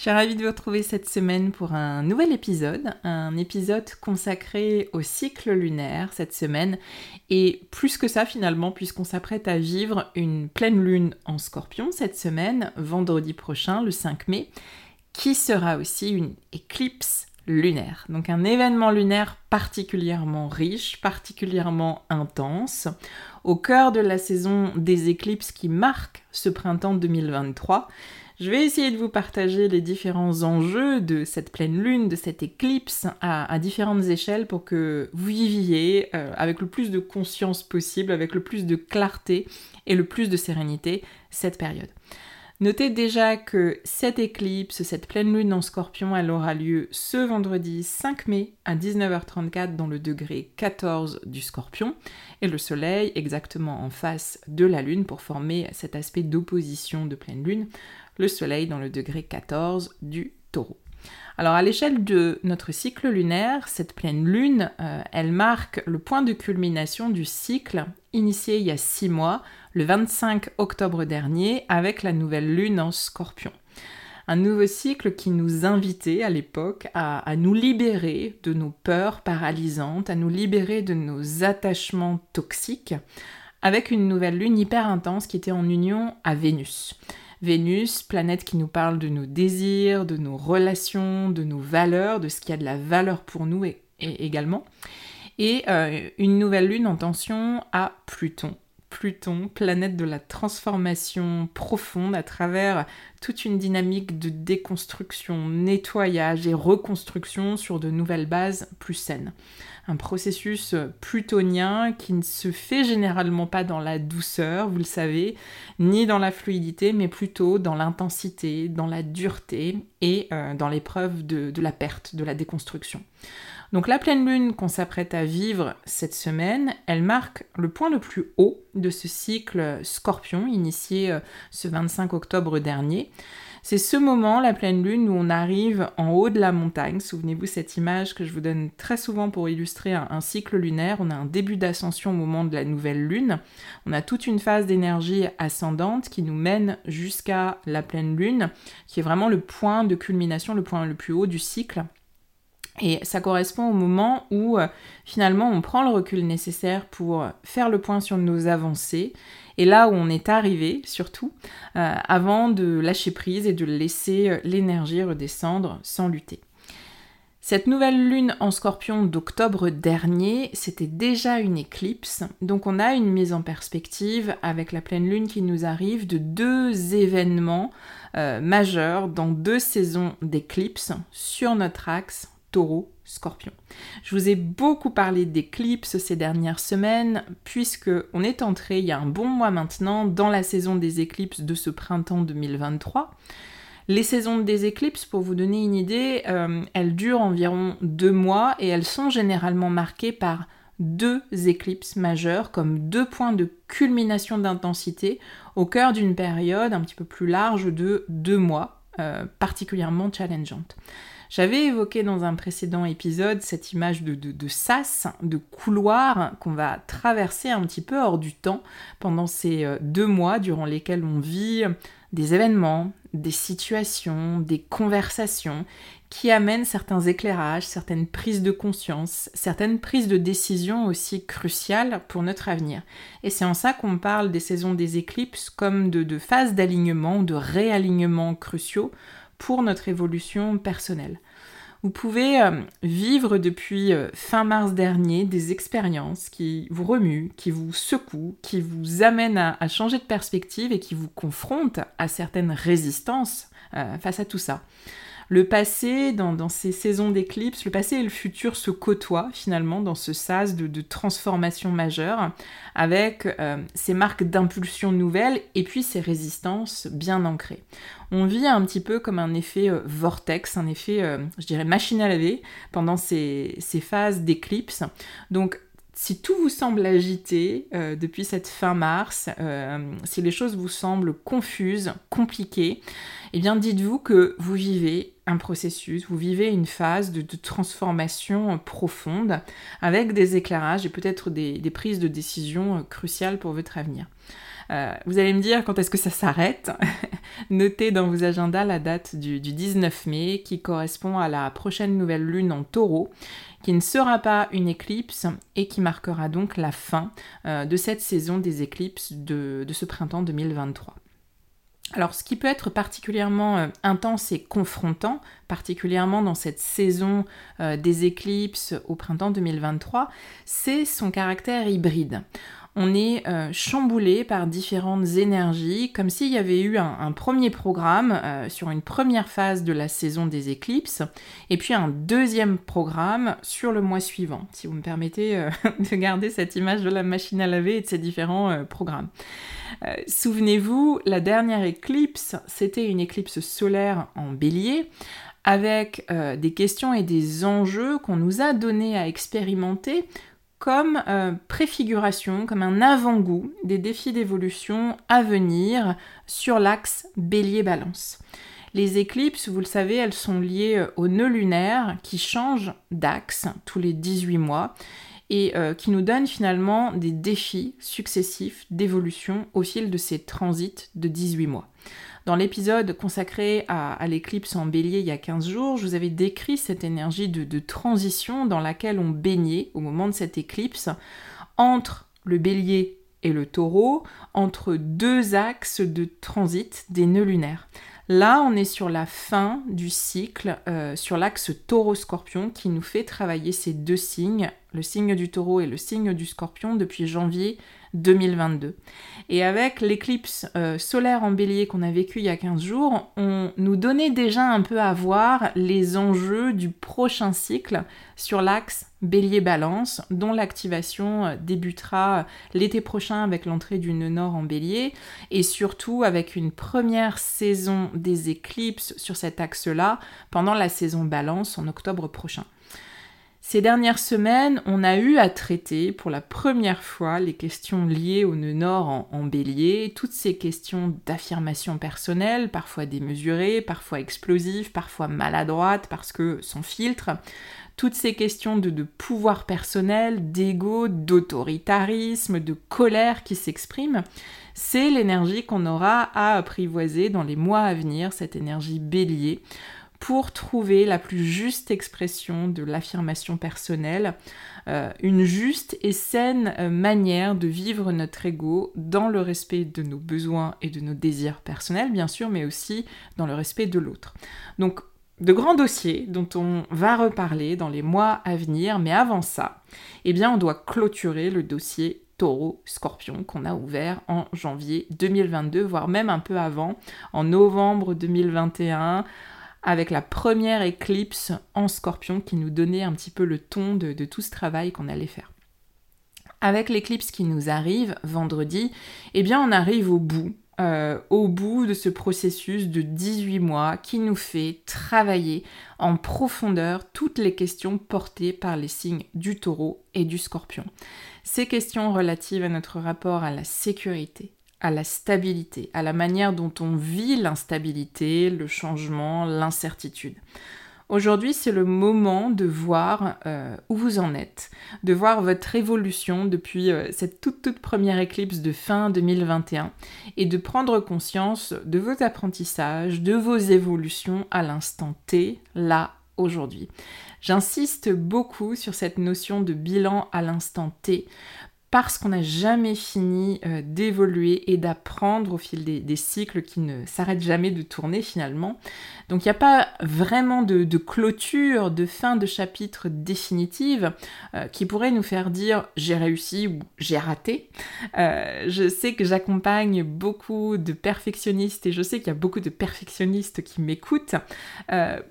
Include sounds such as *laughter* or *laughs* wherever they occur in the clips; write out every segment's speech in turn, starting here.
Je suis ravie de vous retrouver cette semaine pour un nouvel épisode, un épisode consacré au cycle lunaire cette semaine, et plus que ça finalement, puisqu'on s'apprête à vivre une pleine lune en scorpion cette semaine, vendredi prochain, le 5 mai, qui sera aussi une éclipse lunaire. Donc un événement lunaire particulièrement riche, particulièrement intense, au cœur de la saison des éclipses qui marque ce printemps 2023. Je vais essayer de vous partager les différents enjeux de cette pleine lune, de cette éclipse à, différentes échelles pour que vous viviez euh, avec le plus de conscience possible, avec le plus de clarté et le plus de sérénité cette période. Notez déjà que cette éclipse, cette pleine lune en scorpion, elle aura lieu ce vendredi 5 mai à 19h34 dans le degré 14 du scorpion et le soleil exactement en face de la lune pour former cet aspect d'opposition de pleine lune le Soleil dans le degré 14 du taureau. Alors à l'échelle de notre cycle lunaire, cette pleine lune, euh, elle marque le point de culmination du cycle initié il y a six mois, le 25 octobre dernier, avec la nouvelle lune en scorpion. Un nouveau cycle qui nous invitait à l'époque à, nous libérer de nos peurs paralysantes, à nous libérer de nos attachements toxiques, avec une nouvelle lune hyper intense qui était en union à Vénus. Vénus, planète qui nous parle de nos désirs, de nos relations, de nos valeurs, de ce qui a de la valeur pour nous et, également. Et euh, une nouvelle lune en tension à Pluton. Pluton, planète de la transformation profonde à travers toute une dynamique de déconstruction, nettoyage et reconstruction sur de nouvelles bases plus saines un processus plutonien qui ne se fait généralement pas dans la douceur, vous le savez, ni dans la fluidité, mais plutôt dans l'intensité, dans la dureté et euh, dans l'épreuve de, de la perte, de la déconstruction. Donc la pleine lune qu'on s'apprête à vivre cette semaine, elle marque le point le plus haut de ce cycle scorpion initié euh, ce 25 octobre dernier. C'est ce moment, la pleine lune, où on arrive en haut de la montagne. Souvenez-vous cette image que je vous donne très souvent pour illustrer un, cycle lunaire. On a un début d'ascension au moment de la nouvelle lune. On a toute une phase d'énergie ascendante qui nous mène jusqu'à la pleine lune, qui est vraiment le point de culmination, le point le plus haut du cycle. Et ça correspond au moment où euh, finalement on prend le recul nécessaire pour faire le point sur nos avancées et là où on est arrivé surtout euh, avant de lâcher prise et de laisser euh, l'énergie redescendre sans lutter. Cette nouvelle lune en scorpion d'octobre dernier, c'était déjà une éclipse, donc on a une mise en perspective avec la pleine lune qui nous arrive de deux événements majeurs dans deux saisons d'éclipse sur notre axe taureau, scorpion. Je vous ai beaucoup parlé d'éclipses ces dernières semaines, puisque on est entré il y a un bon mois maintenant dans la saison des éclipses de ce printemps 2023. Les saisons des éclipses, pour vous donner une idée, euh, elles durent environ deux mois et elles sont généralement marquées par deux éclipses majeures comme deux points de culmination d'intensité au cœur d'une période un petit peu plus large de deux mois, euh, particulièrement challengeante. J'avais évoqué dans un précédent épisode cette image de, de, sas, de couloir qu'on va traverser un petit peu hors du temps pendant ces euh, deux mois durant lesquels on vit des événements, des situations, des conversations qui amènent certains éclairages, certaines prises de conscience, certaines prises de décision aussi cruciales pour notre avenir. Et c'est en ça qu'on parle des saisons des éclipses comme de, de phases d'alignement, de réalignement cruciaux pour notre évolution personnelle. Vous pouvez euh, vivre depuis euh, fin mars dernier des expériences qui vous remuent, qui vous secouent, qui vous amènent à, changer de perspective et qui vous confrontent à certaines résistances euh, face à tout ça le passé, dans, ces saisons d'éclipse, le passé et le futur se côtoient finalement dans ce sas de, transformation majeure, avec euh, ces marques d'impulsion nouvelles et puis ces résistances bien ancrées. On vit un petit peu comme un effet euh, vortex, un effet, euh, je dirais, machine à laver pendant ces, ces phases d'éclipse. Donc si tout vous semble agité depuis cette fin mars, si les choses vous semblent confuses, compliquées, eh bien dites-vous que vous vivez un processus, vous vivez une phase de, transformation profonde avec des éclairages et peut-être des, prises de décision cruciales pour votre avenir. Euh, vous allez me dire quand est-ce que ça s'arrête. *laughs* Notez dans vos agendas la date du, 19 mai qui correspond à la prochaine nouvelle lune en taureau, qui ne sera pas une éclipse et qui marquera donc la fin euh, de cette saison des éclipses de ce printemps 2023. Alors ce qui peut être particulièrement euh, intense et confrontant, particulièrement dans cette saison euh, des éclipses au printemps 2023, c'est son caractère hybride on est euh, chamboulé par différentes énergies, comme s'il y avait eu un, premier programme euh, sur une première phase de la saison des éclipses, et puis un deuxième programme sur le mois suivant, si vous me permettez euh, *laughs* de garder cette image de la machine à laver et de ces différents programmes. Souvenez-vous, la dernière éclipse, c'était une éclipse solaire en bélier, avec des questions et des enjeux qu'on nous a donnés à expérimenter comme euh, préfiguration, comme un avant-goût des défis d'évolution à venir sur l'axe bélier-balance. Les éclipses, vous le savez, elles sont liées euh, au nœud lunaire qui change d'axe tous les 18 mois et euh, qui nous donne finalement des défis successifs d'évolution au fil de ces transits de 18 mois. Dans l'épisode consacré à, l'éclipse en bélier il y a 15 jours, je vous avais décrit cette énergie de, transition dans laquelle on baignait au moment de cette éclipse entre le bélier et le taureau, entre deux axes de transit des nœuds lunaires. Là, on est sur la fin du cycle, euh, sur l'axe taureau-scorpion qui nous fait travailler ces deux signes, le signe du taureau et le signe du scorpion, depuis janvier 2022. Et avec l'éclipse euh, solaire en bélier qu'on a vécu il y a 15 jours, on nous donnait déjà un peu à voir les enjeux du prochain cycle sur l'axe bélier-balance, dont l'activation euh, débutera l'été prochain avec l'entrée du nœud nord en bélier, et surtout avec une première saison des éclipses sur cet axe-là pendant la saison balance en octobre prochain. Ces dernières semaines, on a eu à traiter pour la première fois les questions liées au nœud nord en, bélier, toutes ces questions d'affirmation personnelle, parfois démesurées, parfois explosives, parfois maladroites parce que sans filtre, toutes ces questions de, pouvoir personnel, d'ego, d'autoritarisme, de colère qui s'expriment, c'est l'énergie qu'on aura à apprivoiser dans les mois à venir, cette énergie bélier, pour trouver la plus juste expression de l'affirmation personnelle, euh, une juste et saine euh, manière de vivre notre ego dans le respect de nos besoins et de nos désirs personnels, bien sûr, mais aussi dans le respect de l'autre. Donc, de grands dossiers dont on va reparler dans les mois à venir, mais avant ça, eh bien, on doit clôturer le dossier taureau-scorpion qu'on a ouvert en janvier 2022, voire même un peu avant, en novembre 2021, avec la première éclipse en scorpion qui nous donnait un petit peu le ton de, tout ce travail qu'on allait faire. Avec l'éclipse qui nous arrive vendredi, eh bien on arrive au bout, euh, au bout de ce processus de 18 mois qui nous fait travailler en profondeur toutes les questions portées par les signes du taureau et du scorpion. Ces questions relatives à notre rapport à la sécurité, à la stabilité, à la manière dont on vit l'instabilité, le changement, l'incertitude. Aujourd'hui, c'est le moment de voir euh, où vous en êtes, de voir votre évolution depuis euh, cette toute toute première éclipse de fin 2021 et de prendre conscience de vos apprentissages, de vos évolutions à l'instant T, là, aujourd'hui. J'insiste beaucoup sur cette notion de bilan à l'instant T parce qu'on n'a jamais fini euh, d'évoluer et d'apprendre au fil des, cycles qui ne s'arrêtent jamais de tourner finalement. Donc il n'y a pas vraiment de, clôture, de fin de chapitre définitive euh, qui pourrait nous faire dire j'ai réussi ou j'ai raté. Euh, je sais que j'accompagne beaucoup de perfectionnistes et je sais qu'il y a beaucoup de perfectionnistes qui m'écoutent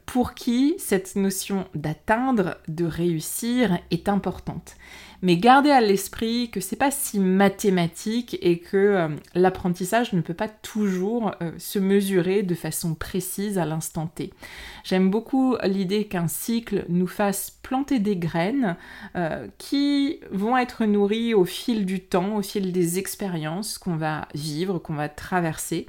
pour qui cette notion d'atteindre, de réussir est importante mais gardez à l'esprit que c'est pas si mathématique et que euh, l'apprentissage ne peut pas toujours euh, se mesurer de façon précise à l'instant T. J'aime beaucoup l'idée qu'un cycle nous fasse planter des graines euh, qui vont être nourries au fil du temps, au fil des expériences qu'on va vivre, qu'on va traverser.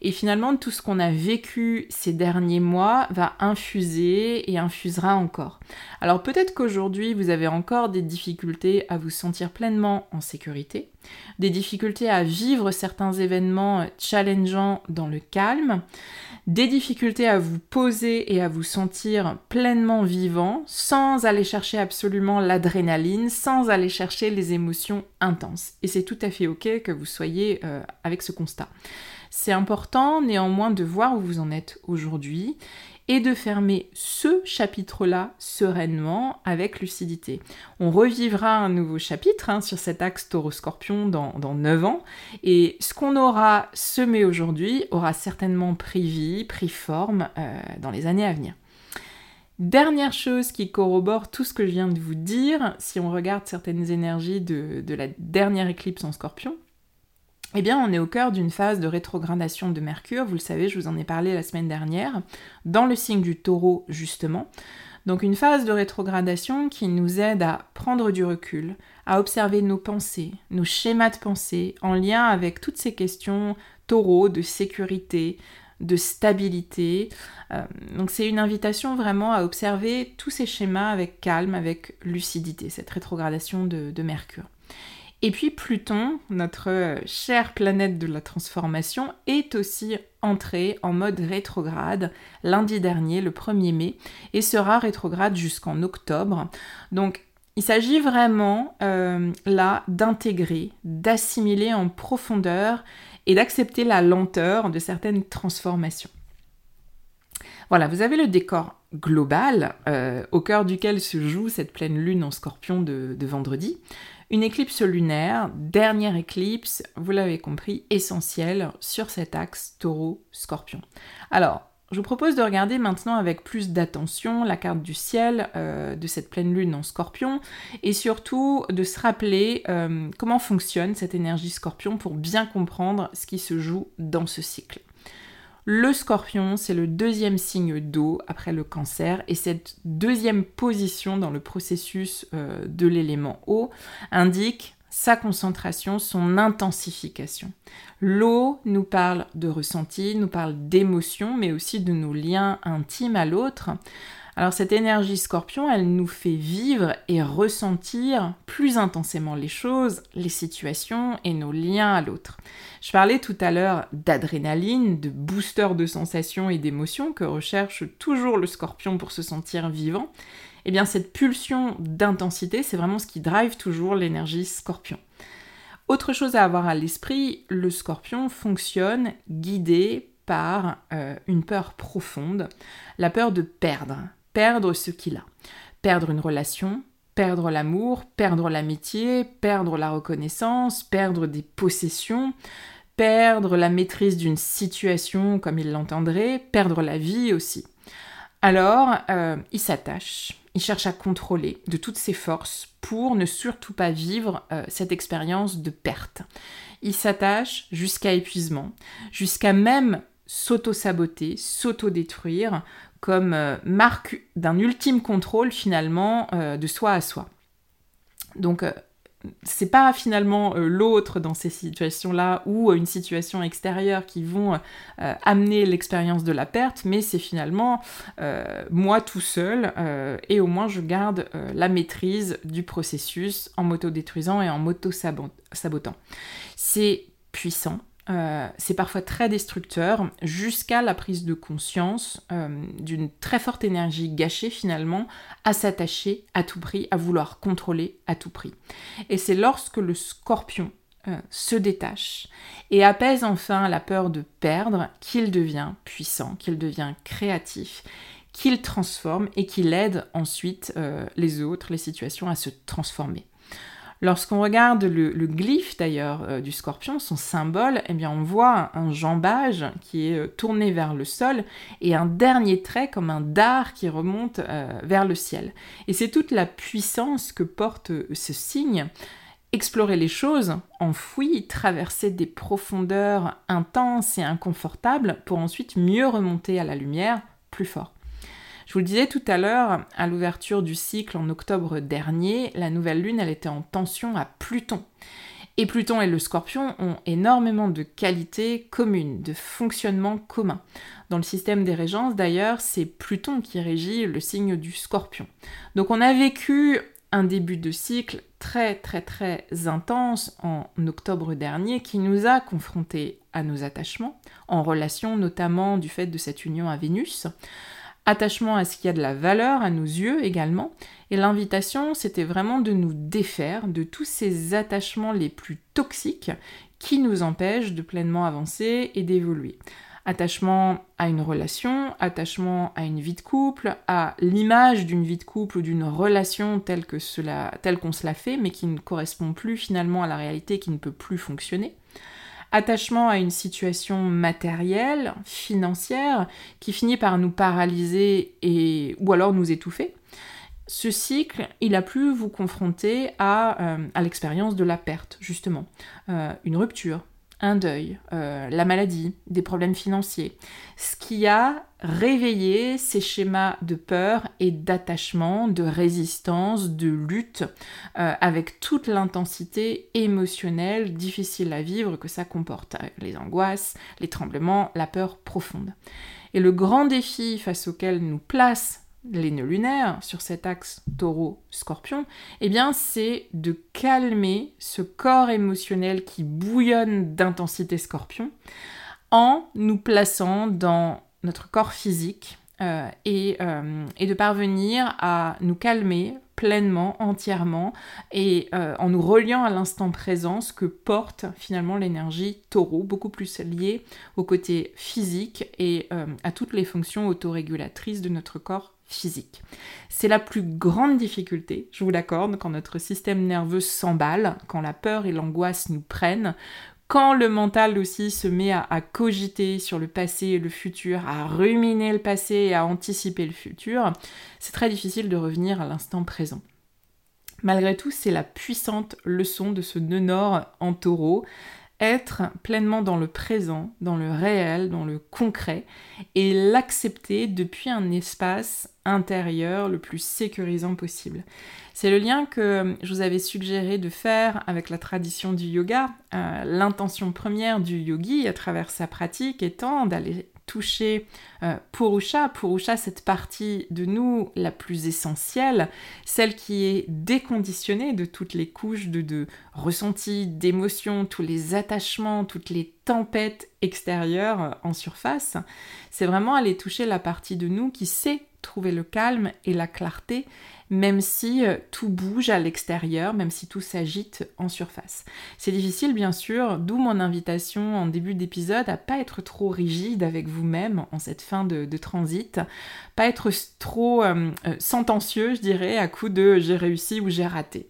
Et finalement, tout ce qu'on a vécu ces derniers mois va infuser et infusera encore. Alors peut-être qu'aujourd'hui, vous avez encore des difficultés à vous sentir pleinement en sécurité, des difficultés à vivre certains événements challengeants dans le calme, des difficultés à vous poser et à vous sentir pleinement vivant sans aller chercher absolument l'adrénaline, sans aller chercher les émotions intenses. Et c'est tout à fait ok que vous soyez euh, avec ce constat. C'est important néanmoins de voir où vous en êtes aujourd'hui et de fermer ce chapitre-là sereinement avec lucidité. On revivra un nouveau chapitre hein, sur cet axe taureau-scorpion dans, dans 9 ans, et ce qu'on aura semé aujourd'hui aura certainement pris vie, pris forme euh, dans les années à venir. Dernière chose qui corrobore tout ce que je viens de vous dire, si on regarde certaines énergies de, de la dernière éclipse en scorpion, eh bien, on est au cœur d'une phase de rétrogradation de Mercure, vous le savez, je vous en ai parlé la semaine dernière, dans le signe du taureau, justement. Donc une phase de rétrogradation qui nous aide à prendre du recul, à observer nos pensées, nos schémas de pensée, en lien avec toutes ces questions taureau, de sécurité, de stabilité. Euh, donc c'est une invitation vraiment à observer tous ces schémas avec calme, avec lucidité, cette rétrogradation de Mercure. Et puis Pluton, notre euh, chère planète de la transformation, est aussi entré en mode rétrograde lundi dernier, le 1er mai, et sera rétrograde jusqu'en octobre. Donc il s'agit vraiment euh, là d'intégrer, d'assimiler en profondeur et d'accepter la lenteur de certaines transformations. Voilà, vous avez le décor global euh, au cœur duquel se joue cette pleine lune en scorpion de vendredi. Une éclipse lunaire, dernière éclipse, vous l'avez compris, essentielle sur cet axe taureau-scorpion. Alors, je vous propose de regarder maintenant avec plus d'attention la carte du ciel euh, de cette pleine lune en scorpion et surtout de se rappeler euh, comment fonctionne cette énergie scorpion pour bien comprendre ce qui se joue dans ce cycle. Le scorpion, c'est le deuxième signe d'eau après le cancer et cette deuxième position dans le processus euh, de l'élément eau indique sa concentration, son intensification. L'eau nous parle de ressenti, nous parle d'émotion, mais aussi de nos liens intimes à l'autre. Alors cette énergie scorpion, elle nous fait vivre et ressentir plus intensément les choses, les situations et nos liens à l'autre. Je parlais tout à l'heure d'adrénaline, de booster de sensations et d'émotions que recherche toujours le scorpion pour se sentir vivant. Eh bien cette pulsion d'intensité, c'est vraiment ce qui drive toujours l'énergie scorpion. Autre chose à avoir à l'esprit, le scorpion fonctionne guidé par euh, une peur profonde, la peur de perdre, perdre ce qu'il a. Perdre une relation, perdre l'amour, perdre l'amitié, perdre la reconnaissance, perdre des possessions, perdre la maîtrise d'une situation comme il l'entendrait, perdre la vie aussi. Alors, euh, il s'attache, il cherche à contrôler de toutes ses forces pour ne surtout pas vivre euh, cette expérience de perte. Il s'attache jusqu'à épuisement, jusqu'à même s'auto-saboter, s'auto-détruire comme euh, marque d'un ultime contrôle finalement euh, de soi à soi. Donc euh, c'est pas finalement l'autre dans ces situations-là ou une situation extérieure qui vont amener l'expérience de la perte, mais c'est finalement moi tout seul et au moins je garde la maîtrise du processus en m'auto-détruisant et en m'auto-sabotant. C'est puissant, euh, c'est parfois très destructeur, jusqu'à la prise de conscience euh, d'une très forte énergie gâchée finalement à s'attacher à tout prix, à vouloir contrôler à tout prix. Et c'est lorsque le scorpion euh, se détache et apaise enfin la peur de perdre qu'il devient puissant, qu'il devient créatif, qu'il transforme et qu'il aide ensuite les autres, les situations à se transformer. Lorsqu'on regarde le, glyphe d'ailleurs euh, du scorpion, son symbole, eh bien on voit un jambage qui est euh, tourné vers le sol et un dernier trait comme un dard qui remonte euh, vers le ciel. Et c'est toute la puissance que porte ce signe. Explorer les choses, enfouies, traverser des profondeurs intenses et inconfortables pour ensuite mieux remonter à la lumière plus fort. Je vous le disais tout à l'heure, à l'ouverture du cycle en octobre dernier, la nouvelle lune, elle était en tension à Pluton. Et Pluton et le Scorpion ont énormément de qualités communes, de fonctionnement commun. Dans le système des régences, d'ailleurs, c'est Pluton qui régit le signe du Scorpion. Donc on a vécu un début de cycle très très très intense en octobre dernier qui nous a confrontés à nos attachements, en relation notamment du fait de cette union à Vénus attachement à ce qui a de la valeur à nos yeux également. Et l'invitation, c'était vraiment de nous défaire de tous ces attachements les plus toxiques qui nous empêchent de pleinement avancer et d'évoluer. Attachement à une relation, attachement à une vie de couple, à l'image d'une vie de couple ou d'une relation telle que cela, telle qu'on se l'a fait, mais qui ne correspond plus finalement à la réalité, qui ne peut plus fonctionner attachement à une situation matérielle, financière, qui finit par nous paralyser et, ou alors nous étouffer, ce cycle, il a pu vous confronter à, euh, à l'expérience de la perte, justement. Euh, une rupture, un deuil, euh, la maladie, des problèmes financiers, ce qui a réveillé ces schémas de peur et d'attachement, de résistance, de lutte, euh, avec toute l'intensité émotionnelle difficile à vivre que ça comporte, les angoisses, les tremblements, la peur profonde. Et le grand défi face auquel nous place les nœuds lunaires sur cet axe taureau-scorpion, eh bien c'est de calmer ce corps émotionnel qui bouillonne d'intensité scorpion en nous plaçant dans notre corps physique euh, euh, et, de parvenir à nous calmer pleinement, entièrement, et euh, en nous reliant à l'instant présent, ce que porte finalement l'énergie taureau, beaucoup plus liée au côté physique et à toutes les fonctions autorégulatrices de notre corps physique. C'est la plus grande difficulté, je vous l'accorde, quand notre système nerveux s'emballe, quand la peur et l'angoisse nous prennent, quand le mental aussi se met à, cogiter sur le passé et le futur, à ruminer le passé et à anticiper le futur, c'est très difficile de revenir à l'instant présent. Malgré tout, c'est la puissante leçon de ce nœud nord en taureau, être pleinement dans le présent, dans le réel, dans le concret, et l'accepter depuis un espace intérieur le plus sécurisant possible. C'est le lien que je vous avais suggéré de faire avec la tradition du yoga. Euh, l'intention première du yogi à travers sa pratique étant d'aller toucher euh, Purusha. Cette partie de nous la plus essentielle, celle qui est déconditionnée de toutes les couches de, de ressentis, d'émotions, tous les attachements, toutes les tempêtes extérieures euh, en surface. C'est vraiment aller toucher la partie de nous qui sait trouver le calme et la clarté même si euh, tout bouge à l'extérieur, même si tout s'agite en surface. C'est difficile bien sûr, d'où mon invitation en début d'épisode à pas être trop rigide avec vous-même en cette fin de, transit, pas être trop euh, euh, sentencieux, je dirais, à coup de j'ai réussi ou j'ai raté.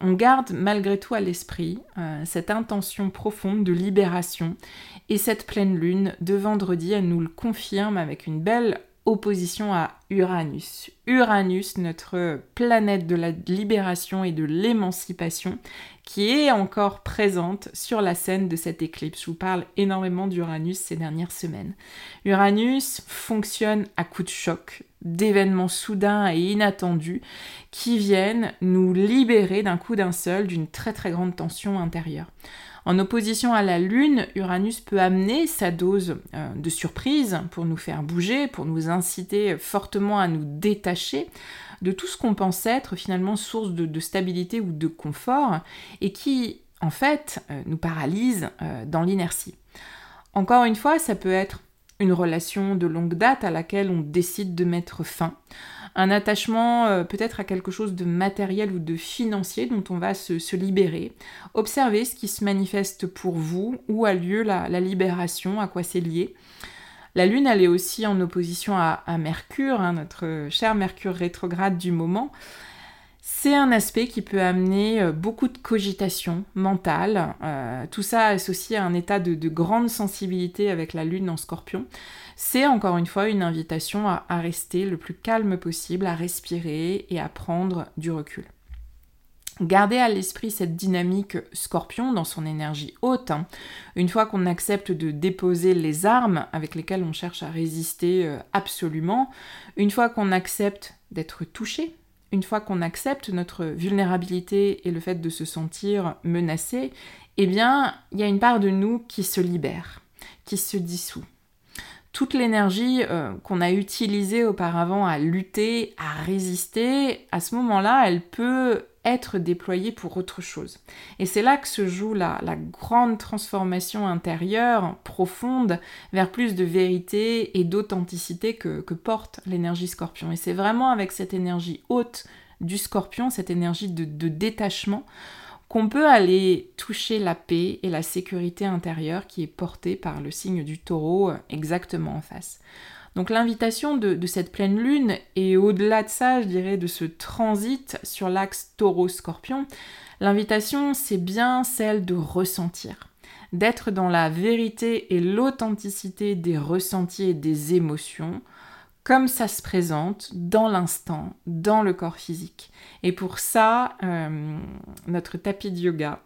on garde malgré tout à l'esprit cette intention profonde de libération et cette pleine lune de vendredi, elle nous le confirme avec une belle opposition à Uranus. Uranus, notre planète de la libération et de l'émancipation, qui est encore présente sur la scène de cette éclipse. Je vous parle énormément d'Uranus ces dernières semaines. Uranus fonctionne à coup de choc, d'événements soudains et inattendus qui viennent nous libérer d'un coup d'un seul d'une très très grande tension intérieure. En opposition à la Lune, Uranus peut amener sa dose euh, de surprise pour nous faire bouger, pour nous inciter fortement à nous détacher de tout ce qu'on pense être finalement source de, stabilité ou de confort et qui en fait euh, nous paralyse euh, dans l'inertie. Encore une fois, ça peut être une relation de longue date à laquelle on décide de mettre fin, un attachement euh, peut-être à quelque chose de matériel ou de financier dont on va se, libérer. Observez ce qui se manifeste pour vous, où a lieu la, libération, à quoi c'est lié. La Lune, elle est aussi en opposition à, Mercure, hein, notre cher Mercure rétrograde du moment. C'est un aspect qui peut amener euh, beaucoup de cogitation mentale, euh, tout ça associé à un état de, de, grande sensibilité avec la Lune en scorpion c'est encore une fois une invitation à, rester le plus calme possible, à respirer et à prendre du recul. Gardez à l'esprit cette dynamique scorpion dans son énergie haute. Hein. Une fois qu'on accepte de déposer les armes avec lesquelles on cherche à résister euh, absolument, une fois qu'on accepte d'être touché, une fois qu'on accepte notre vulnérabilité et le fait de se sentir menacé, eh bien, il y a une part de nous qui se libère, qui se dissout. Toute l'énergie euh, qu'on a utilisée auparavant à lutter, à résister, à ce moment-là, elle peut être déployée pour autre chose. Et c'est là que se joue la, grande transformation intérieure, profonde, vers plus de vérité et d'authenticité que, porte l'énergie scorpion. Et c'est vraiment avec cette énergie haute du scorpion, cette énergie de détachement, qu'on peut aller toucher la paix et la sécurité intérieure qui est portée par le signe du taureau euh, exactement en face. Donc l'invitation de, cette pleine lune, et au-delà de ça, je dirais, de ce transit sur l'axe taureau-scorpion, l'invitation, c'est bien celle de ressentir, d'être dans la vérité et l'authenticité des ressentis et des émotions, comme ça se présente dans l'instant, dans le corps physique. Et pour ça, euh, notre tapis de yoga,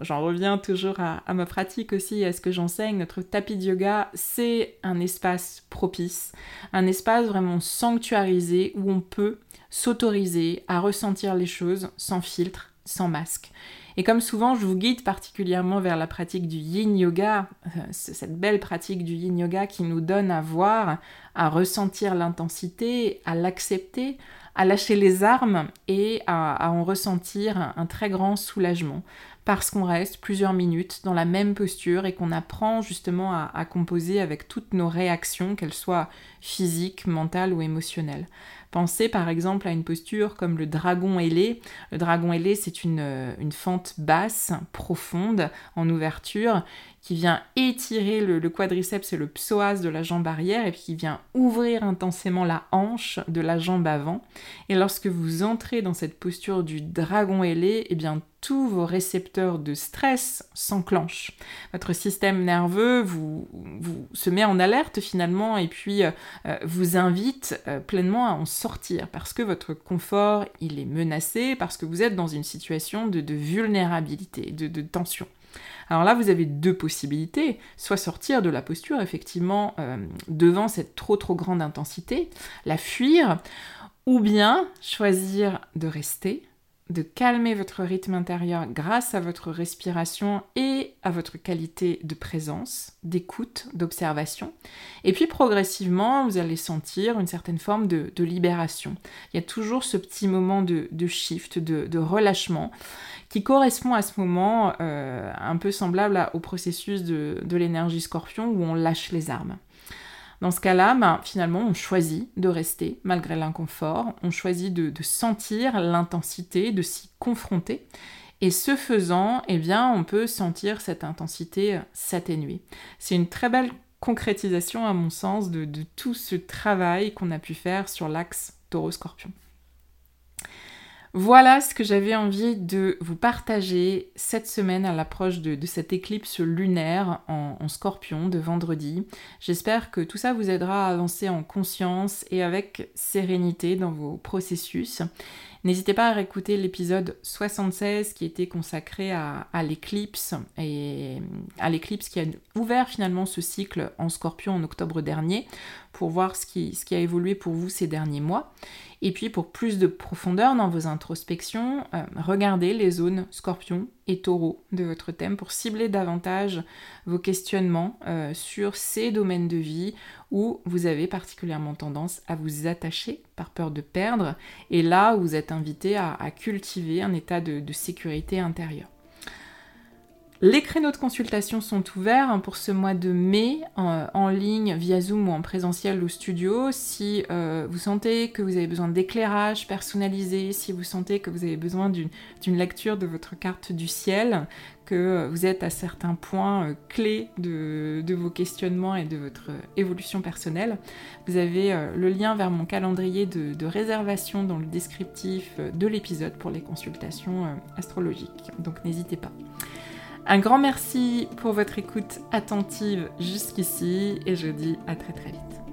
j'en reviens toujours à, ma pratique aussi, à ce que j'enseigne, notre tapis de yoga, c'est un espace propice, un espace vraiment sanctuarisé où on peut s'autoriser à ressentir les choses sans filtre, sans masque. Et comme souvent, je vous guide particulièrement vers la pratique du yin yoga, euh, cette belle pratique du yin yoga qui nous donne à voir, à ressentir l'intensité, à l'accepter, à lâcher les armes et à, en ressentir un, très grand soulagement parce qu'on reste plusieurs minutes dans la même posture et qu'on apprend justement à, composer avec toutes nos réactions, qu'elles soient physiques, mentales ou émotionnelles. Pensez par exemple à une posture comme le dragon ailé. Le dragon ailé, c'est une, une fente basse, profonde, en ouverture, qui vient étirer le, quadriceps et le psoas de la jambe arrière et puis qui vient ouvrir intensément la hanche de la jambe avant. Et lorsque vous entrez dans cette posture du dragon ailé, eh bien tous vos récepteurs de stress s'enclenchent. Votre système nerveux vous, vous, se met en alerte finalement et puis euh, vous invite euh, pleinement à en sortir parce que votre confort il est menacé, parce que vous êtes dans une situation de, vulnérabilité, de tension. Alors là, vous avez deux possibilités, soit sortir de la posture, effectivement, euh, devant cette trop trop grande intensité, la fuir, ou bien choisir de rester, de calmer votre rythme intérieur grâce à votre respiration et à votre qualité de présence, d'écoute, d'observation. Et puis progressivement, vous allez sentir une certaine forme de, libération. Il y a toujours ce petit moment de, shift, de, relâchement, qui correspond à ce moment euh, un peu semblable au processus de l'énergie scorpion où on lâche les armes. Dans ce cas-là, ben, finalement, on choisit de rester malgré l'inconfort, on choisit de, sentir l'intensité, de s'y confronter. Et ce faisant, eh bien, on peut sentir cette intensité s'atténuer. C'est une très belle concrétisation, à mon sens, de, de tout ce travail qu'on a pu faire sur l'axe taureau-scorpion. Voilà ce que j'avais envie de vous partager cette semaine à l'approche de, cette éclipse lunaire en, scorpion de vendredi. J'espère que tout ça vous aidera à avancer en conscience et avec sérénité dans vos processus. N'hésitez pas à réécouter l'épisode 76 qui était consacré à, l'éclipse et à l'éclipse qui a ouvert finalement ce cycle en scorpion en octobre dernier pour voir ce qui, ce qui a évolué pour vous ces derniers mois. Et puis pour plus de profondeur dans vos introspections, euh, regardez les zones scorpion et taureau de votre thème pour cibler davantage vos questionnements euh, sur ces domaines de vie où vous avez particulièrement tendance à vous attacher par peur de perdre et là où vous êtes invité à, cultiver un état de sécurité intérieure. Les créneaux de consultation sont ouverts hein, pour ce mois de mai en, ligne via Zoom ou en présentiel au studio. Si euh, vous sentez que vous avez besoin d'éclairage personnalisé, si vous sentez que vous avez besoin d'une lecture de votre carte du ciel, que vous êtes à certains points euh, clés de, vos questionnements et de votre évolution personnelle, vous avez euh, le lien vers mon calendrier de, réservation dans le descriptif de l'épisode pour les consultations astrologiques. Donc n'hésitez pas. Un grand merci pour votre écoute attentive jusqu'ici et je dis à très très vite.